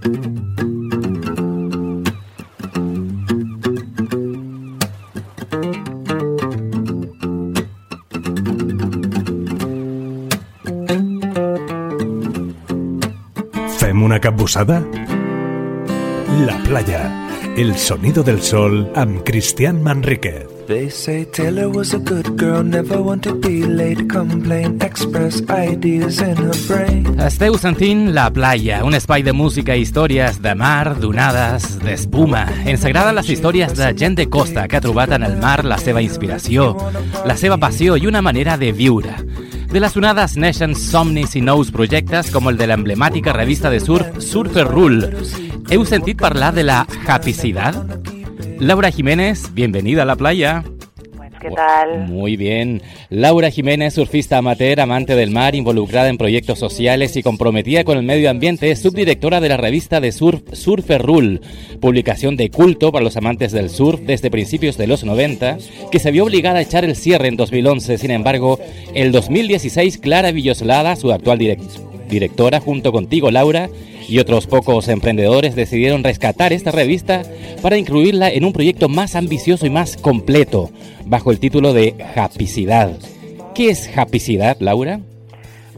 Fem una capbussada? La playa, el sonido del sol amb Cristian Manriquez. They say Taylor was a good girl, never want to be late, complain, express ideas in her brain. Esteu sentint La Playa, un espai de música i històries de mar, d'onades, d'espuma. Ens agraden les històries de gent de costa que ha trobat en el mar la seva inspiració, la seva passió i una manera de viure. De les onades neixen somnis i nous projectes com el de l'emblemàtica revista de surf Surfer Rule. Heu sentit parlar de la happicitat? Laura Jiménez, bienvenida a la playa. Pues, ¿qué tal? Muy bien. Laura Jiménez, surfista amateur, amante del mar, involucrada en proyectos sociales y comprometida con el medio ambiente, es subdirectora de la revista de surf Surfer Rule, publicación de culto para los amantes del surf desde principios de los 90, que se vio obligada a echar el cierre en 2011. Sin embargo, el 2016, Clara Villoslada, su actual direc- directora, junto contigo, Laura, y otros pocos emprendedores decidieron rescatar esta revista para incluirla en un proyecto más ambicioso y más completo, bajo el título de Hapicidad. ¿Qué es Hapicidad, Laura?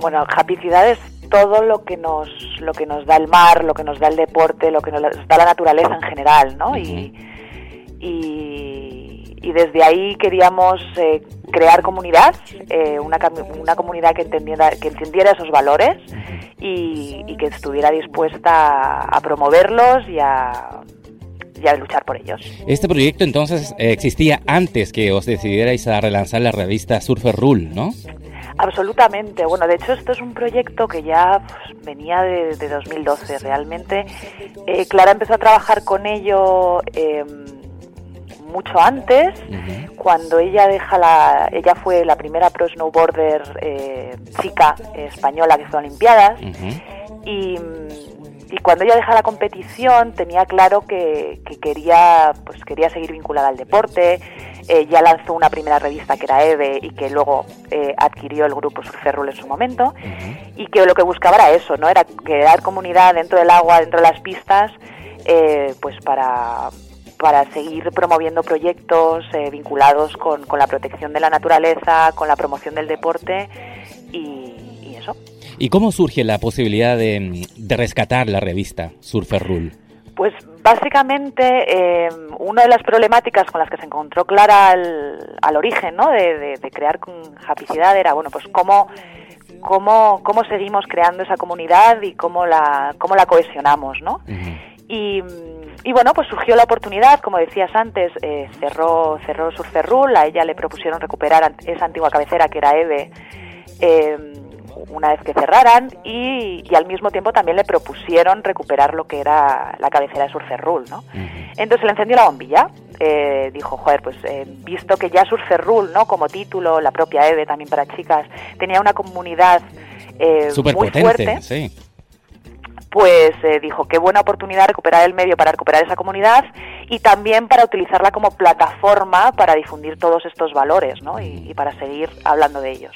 Bueno, happycidad es todo lo que nos lo que nos da el mar, lo que nos da el deporte, lo que nos da la naturaleza en general, ¿no? Y, y, y desde ahí queríamos eh, crear comunidad, eh, una, una comunidad que entendiera, que entendiera esos valores y, y que estuviera dispuesta a, a promoverlos y a, y a luchar por ellos. Este proyecto entonces eh, existía antes que os decidierais a relanzar la revista Surfer Rule, ¿no? Absolutamente. Bueno, de hecho esto es un proyecto que ya pues, venía de, de 2012. Realmente eh, Clara empezó a trabajar con ello eh, mucho antes, cuando ella deja la, ella fue la primera pro snowboarder eh, chica española que fue a Olimpiadas y, y cuando ella deja la competición tenía claro que, que quería pues quería seguir vinculada al deporte. Eh, ya lanzó una primera revista que era Eve y que luego eh, adquirió el grupo Surferrul en su momento. Y que lo que buscaba era eso no era crear comunidad dentro del agua dentro de las pistas eh, pues para para seguir promoviendo proyectos eh, vinculados con, con la protección de la naturaleza, con la promoción del deporte y, y eso. ¿Y cómo surge la posibilidad de, de rescatar la revista Surfer Rule? Pues básicamente eh, una de las problemáticas con las que se encontró Clara al, al origen ¿no? de, de- de crear con Hapicidad era, bueno, pues cómo, cómo, cómo seguimos creando esa comunidad y cómo la, cómo la cohesionamos, ¿no? Y, y bueno, pues surgió la oportunidad, como decías antes, eh, cerró, cerró Surfer Rule, a ella le propusieron recuperar esa antigua cabecera que era Eve eh, una vez que cerraran y, y al mismo tiempo también le propusieron recuperar lo que era la cabecera de Surfer Rule, ¿no? Entonces le encendió la bombilla, eh, dijo, joder, pues eh, visto que ya Surfer Rule, ¿no? Como título, la propia Eve también para chicas, tenía una comunidad eh, muy potente, fuerte, sí. Pues eh, dijo qué buena oportunidad recuperar el medio para recuperar esa comunidad y también para utilizarla como plataforma para difundir todos estos valores ¿no? y, para seguir hablando de ellos.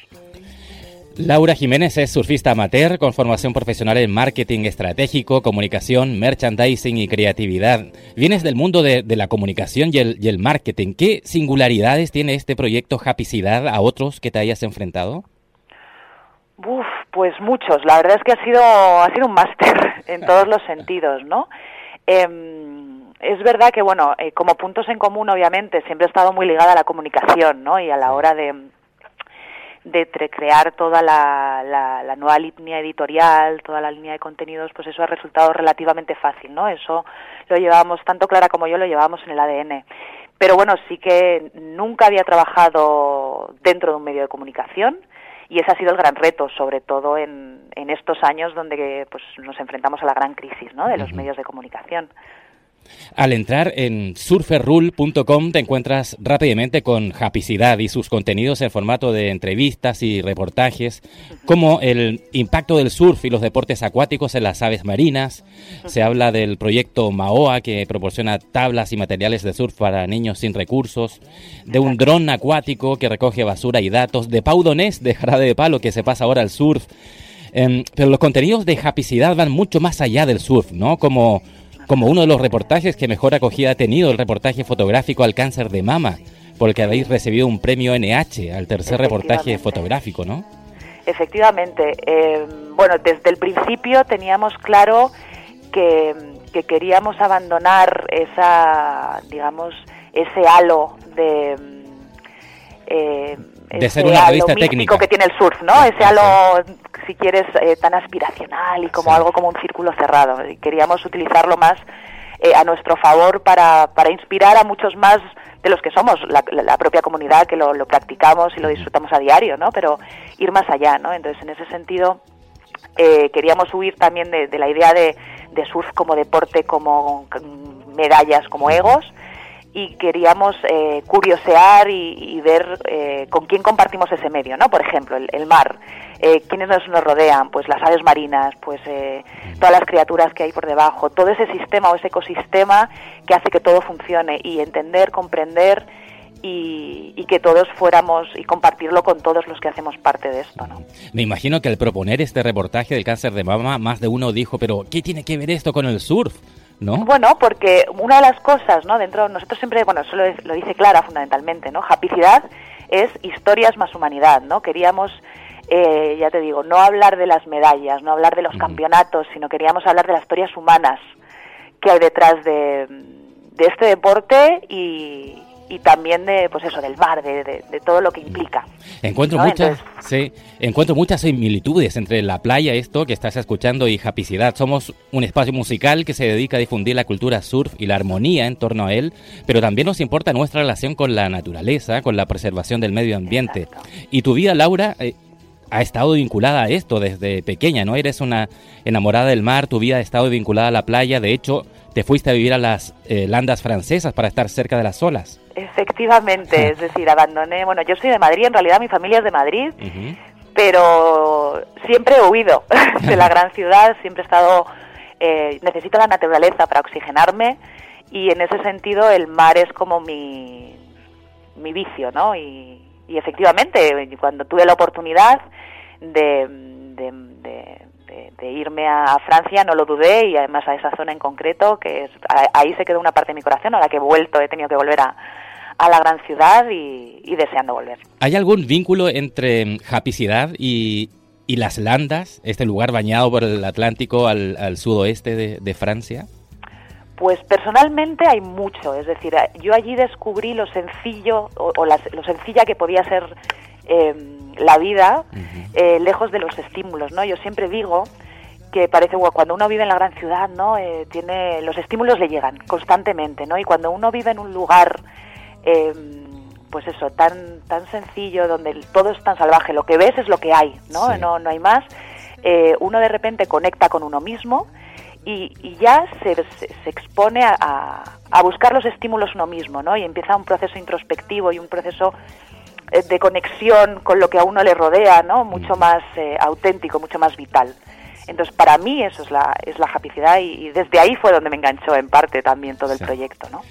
Laura Jiménez es surfista amateur con formación profesional en marketing estratégico, comunicación, merchandising y creatividad. Vienes del mundo de, la comunicación y el, y el marketing. ¿Qué singularidades tiene este proyecto Hapicidad a otros que te hayas enfrentado? Uf, pues muchos. La verdad es que ha sido, ha sido un máster en todos los sentidos, ¿no? Em, es verdad que, bueno, eh, como puntos en común, obviamente, siempre he estado muy ligada a la comunicación, ¿no? Y a la hora de, de crear toda la, la, la nueva línea editorial, toda la línea de contenidos, pues eso ha resultado relativamente fácil, ¿no? Eso lo llevábamos, tanto Clara como yo lo llevábamos en el ADN. Pero bueno, sí que nunca había trabajado dentro de un medio de comunicación y ese ha sido el gran reto, sobre todo en, en estos años donde pues, nos enfrentamos a la gran crisis ¿no? de los medios de comunicación. Al entrar en surferrule.com te encuentras rápidamente con Hapicidad y sus contenidos en formato de entrevistas y reportajes, como el impacto del surf y los deportes acuáticos en las aves marinas. Se habla del proyecto Maoa, que proporciona tablas y materiales de surf para niños sin recursos, de un dron acuático que recoge basura y datos, de Pau Donés de Jarabe de Palo, que se pasa ahora al surf. Em, pero los contenidos de Japicidad van mucho más allá del surf, ¿no? Como, como uno de los reportajes que mejor acogida ha tenido, el reportaje fotográfico al cáncer de mama, porque habéis recibido un premio NH al tercer reportaje fotográfico, ¿no? Efectivamente. Em, bueno, desde el principio teníamos claro que, que queríamos abandonar esa, digamos, ese halo de... Eh, de ser una revista técnica que tiene el surf, ¿no? Ese halo, si quieres, eh, tan aspiracional y como algo como un círculo cerrado. queríamos utilizarlo más eh, a nuestro favor para, para inspirar a muchos más de los que somos, la, propia comunidad que lo, practicamos y lo disfrutamos a diario, ¿no? Pero ir más allá, ¿no? Entonces, en ese sentido, eh, queríamos huir también de, de la idea de, de surf como deporte, como medallas, como egos, y queríamos eh, curiosear y, ver eh, con quién compartimos ese medio, ¿no? Por ejemplo, el, mar, eh, quiénes nos, nos, rodean, pues las aves marinas, pues eh, todas las criaturas que hay por debajo, todo ese sistema o ese ecosistema que hace que todo funcione y entender, comprender y, y, que todos fuéramos y compartirlo con todos los que hacemos parte de esto, ¿no? Me imagino que al proponer este reportaje del cáncer de mama, más de uno dijo, pero ¿qué tiene que ver esto con el surf? Bueno, porque una de las cosas, ¿no? Dentro, nosotros siempre, bueno, eso lo, dice Clara fundamentalmente, ¿no? Japicidad es historias más humanidad, ¿no? Queríamos, eh, ya te digo, no hablar de las medallas, no hablar de los campeonatos, sino queríamos hablar de las historias humanas que hay detrás de, de este deporte y, y también de pues eso del mar de, de, todo lo que implica. Encuentro muchas sí, encuentro muchas similitudes entre la playa esto que estás escuchando y Japicidad. Somos un espacio musical que se dedica a difundir la cultura surf y la armonía en torno a él pero también nos importa nuestra relación con la naturaleza con la preservación del medio ambiente. Y tu vida Laura eh, ha estado vinculada a esto desde pequeña, ¿no? Eres una enamorada del mar, tu vida ha estado vinculada a la playa, de hecho, te fuiste a vivir a las eh, landas francesas para estar cerca de las olas. Efectivamente, es decir, abandoné, bueno, yo soy de Madrid, en realidad mi familia es de Madrid, pero siempre he huido de la gran ciudad, siempre he estado, eh, necesito la naturaleza para oxigenarme y en ese sentido el mar es como mi, mi vicio, ¿no? Y, y efectivamente, cuando tuve la oportunidad de, de de, irme a Francia no lo dudé y además a esa zona en concreto, que es, ahí se quedó una parte de mi corazón a la que he vuelto, he tenido que volver a, a la gran ciudad y, deseando volver. ¿Hay algún vínculo entre Japicidad y, y Las Landas, este lugar bañado por el Atlántico al, al sudoeste de, de Francia? Pues personalmente hay mucho, es decir, yo allí descubrí lo sencillo o, lo sencilla que podía ser eh, la vida eh, lejos de los estímulos, ¿no? Yo siempre digo que parece cuando uno vive en la gran ciudad, ¿no? Eh, tiene los estímulos le llegan constantemente, ¿no? Y cuando uno vive en un lugar em, pues eso, tan tan sencillo donde todo es tan salvaje, lo que ves es lo que hay, ¿no? No no hay más. Eh, uno de repente conecta con uno mismo y, y ya se, se, expone a, a, buscar los estímulos uno mismo, ¿no? Y empieza un proceso introspectivo y un proceso eh, de conexión con lo que a uno le rodea, ¿no? Mucho mm. más eh, auténtico, mucho más vital. Entonces, para mí eso es la, es la japicidad y, desde ahí fue donde me enganchó en parte también todo el proyecto, ¿no?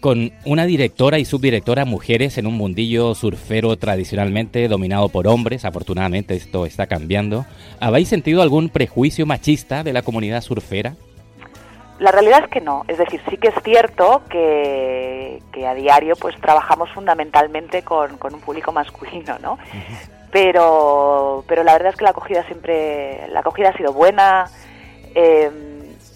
Con una directora y subdirectora mujeres en un mundillo surfero tradicionalmente dominado por hombres, afortunadamente esto está cambiando, ¿habéis sentido algún prejuicio machista de la comunidad surfera? La realidad es que no, es decir, sí que es cierto que, que a diario pues trabajamos fundamentalmente con, con un público masculino, ¿no? Pero, pero la verdad es que la acogida siempre, la acogida ha sido buena eh,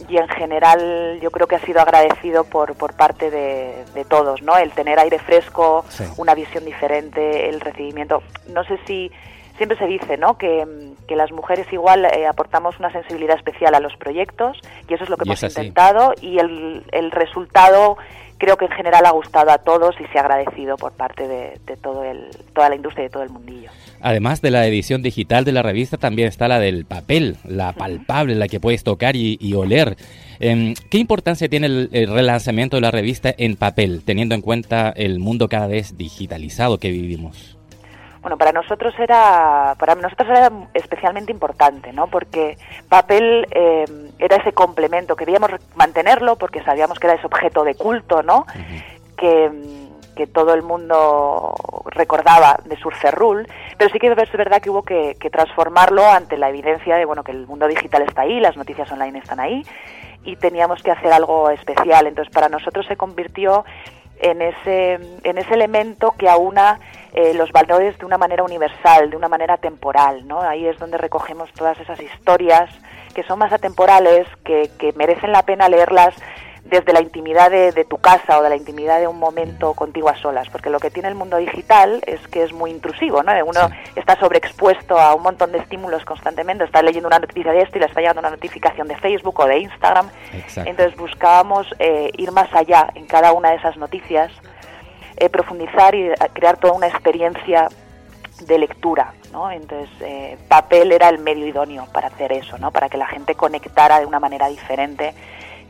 y en general yo creo que ha sido agradecido por, por parte de, de todos, ¿no? El tener aire fresco, una visión diferente, el recibimiento. No sé si siempre se dice ¿no? que, las mujeres igual eh, aportamos una sensibilidad especial a los proyectos y eso es lo que hemos intentado y el, el, resultado creo que en general ha gustado a todos y se ha agradecido por parte de, todo el, toda la industria y de todo el mundillo. Además de la edición digital de la revista también está la del papel, la palpable, la que puedes tocar y, oler. Em, ¿Qué importancia tiene el, el relanzamiento de la revista en papel, teniendo en cuenta el mundo cada vez digitalizado que vivimos? Bueno, para nosotros era, para nosotros era especialmente importante, ¿no? Porque papel eh, era ese complemento, queríamos mantenerlo porque sabíamos que era ese objeto de culto, ¿no? que, que todo el mundo recordaba de Surferrul, pero sí que es verdad que hubo que, que transformarlo ante la evidencia de bueno que el mundo digital está ahí, las noticias online están ahí y teníamos que hacer algo especial. Entonces para nosotros se convirtió en ese, en ese elemento que aúna eh, los valores de una manera universal, de una manera temporal. ¿no? Ahí es donde recogemos todas esas historias que son más atemporales, que, que merecen la pena leerlas desde la intimidad de, tu casa o de la intimidad de un momento contigo a solas, porque lo que tiene el mundo digital es que es muy intrusivo, ¿no? Uno está sobreexpuesto a un montón de estímulos constantemente, está leyendo una noticia de esto y le está llegando una notificación de Facebook o de Instagram. Entonces buscábamos eh, ir más allá en cada una de esas noticias, eh, profundizar y eh, crear toda una experiencia de lectura, ¿no? Entonces, papel era el medio idóneo para hacer eso, ¿no? Para que la gente conectara de una manera diferente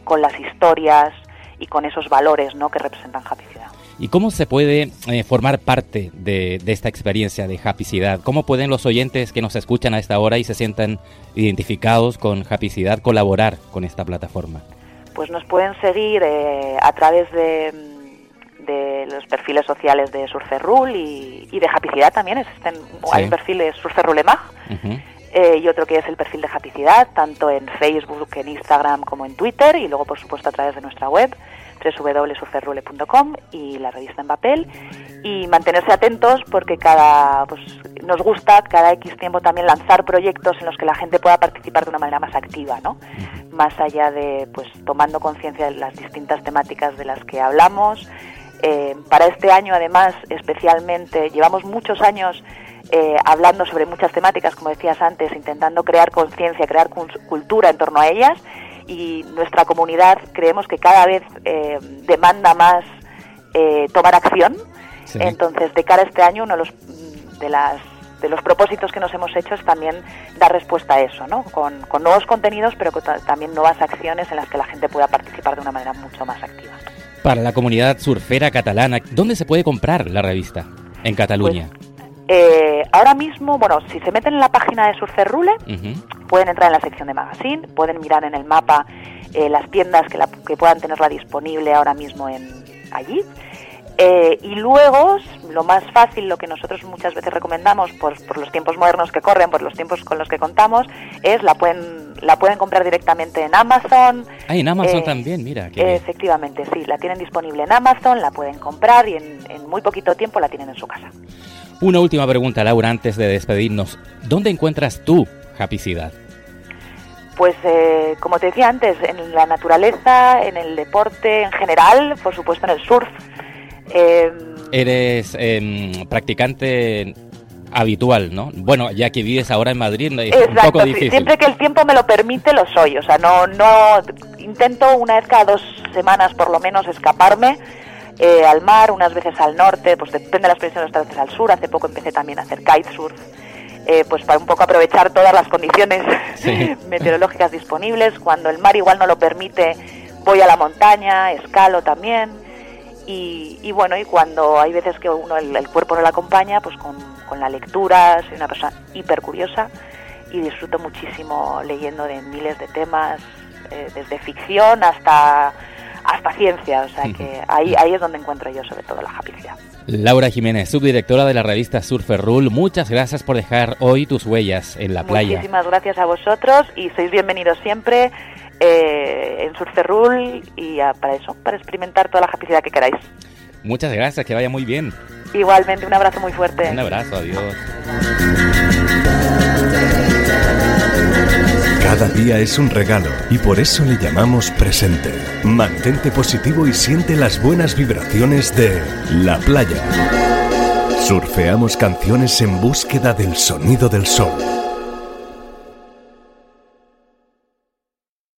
con las historias y con esos valores ¿no? que representan Happy Ciudad. ¿Y cómo se puede eh, formar parte de, esta experiencia de Happy Ciudad? ¿Cómo pueden los oyentes que nos escuchan a esta hora y se sientan identificados con Happy Ciudad colaborar con esta plataforma? Pues nos pueden seguir eh, a través de, de, los perfiles sociales de Surferrul y, y de Happy Ciudad también. Existen, Hay un perfil de Emag. Eh, y otro que es el perfil de Japicidad, tanto en Facebook, en Instagram como en Twitter, y luego, por supuesto, a través de nuestra web www.surferrule.com y la revista en papel y mantenerse atentos porque cada pues nos gusta cada X tiempo también lanzar proyectos en los que la gente pueda participar de una manera más activa, ¿no? Más allá de pues tomando conciencia de las distintas temáticas de las que hablamos. Eh, para este año además especialmente llevamos muchos años eh, hablando sobre muchas temáticas, como decías antes, intentando crear conciencia, crear cultura en torno a ellas y nuestra comunidad creemos que cada vez eh, demanda más eh, tomar acción. Entonces, de cara a este año, uno de los, de, las, de los propósitos que nos hemos hecho es también dar respuesta a eso, ¿no? con, con nuevos contenidos, pero también nuevas acciones en las que la gente pueda participar de una manera mucho más activa. Para la comunidad surfera catalana, ¿dónde se puede comprar la revista? En Cataluña. Pues, eh, ahora mismo, bueno, si se meten en la página de Surferrule, pueden entrar en la sección de magazine, pueden mirar en el mapa eh, las tiendas que, que, puedan tenerla disponible ahora mismo en allí. Eh, y luego, lo más fácil, lo que nosotros muchas veces recomendamos por, por, los tiempos modernos que corren, por los tiempos con los que contamos, es la pueden la pueden comprar directamente en Amazon. Ah, en Amazon también, mira. efectivamente, sí, la tienen disponible en Amazon, la pueden comprar y en, en muy poquito tiempo la tienen en su casa. Una última pregunta, Laura, antes de despedirnos. ¿Dónde encuentras tú Hapicidad? Pues eh, como te decía antes, en la naturaleza, en el deporte en general, por supuesto en el surf. Em, Eres em, practicante habitual, ¿no? Bueno, ya que vives ahora en Madrid, es un poco difícil. Siempre que el tiempo me lo permite, lo soy. O sea, no, no intento una vez cada dos semanas por lo menos escaparme eh, al mar, unas veces al norte, pues depende de las previsiones, otras veces al sur. Hace poco empecé también a hacer kitesurf, eh, pues para un poco aprovechar todas las condiciones meteorológicas disponibles. Cuando el mar igual no lo permite, voy a la montaña, escalo también. Y, bueno, y cuando hay veces que uno el, cuerpo no lo acompaña, pues con, la lectura, soy una persona hiper curiosa y disfruto muchísimo leyendo de miles de temas, eh, desde ficción hasta hasta ciencia, o sea que ahí, ahí es donde encuentro yo sobre todo la felicidad. Laura Jiménez, subdirectora de la revista Surfer Rule, muchas gracias por dejar hoy tus huellas en la playa. Muchísimas gracias a vosotros y sois bienvenidos siempre eh, en Surfer Rule y para eso, para experimentar toda la felicidad que queráis. Muchas gracias, que vaya muy bien. Igualmente, un abrazo muy fuerte. Un abrazo, adiós. Cada día es un regalo y por eso le llamamos presente. Mantente positivo y siente las buenas vibraciones de La Playa. Surfeamos canciones en búsqueda del sonido del sol.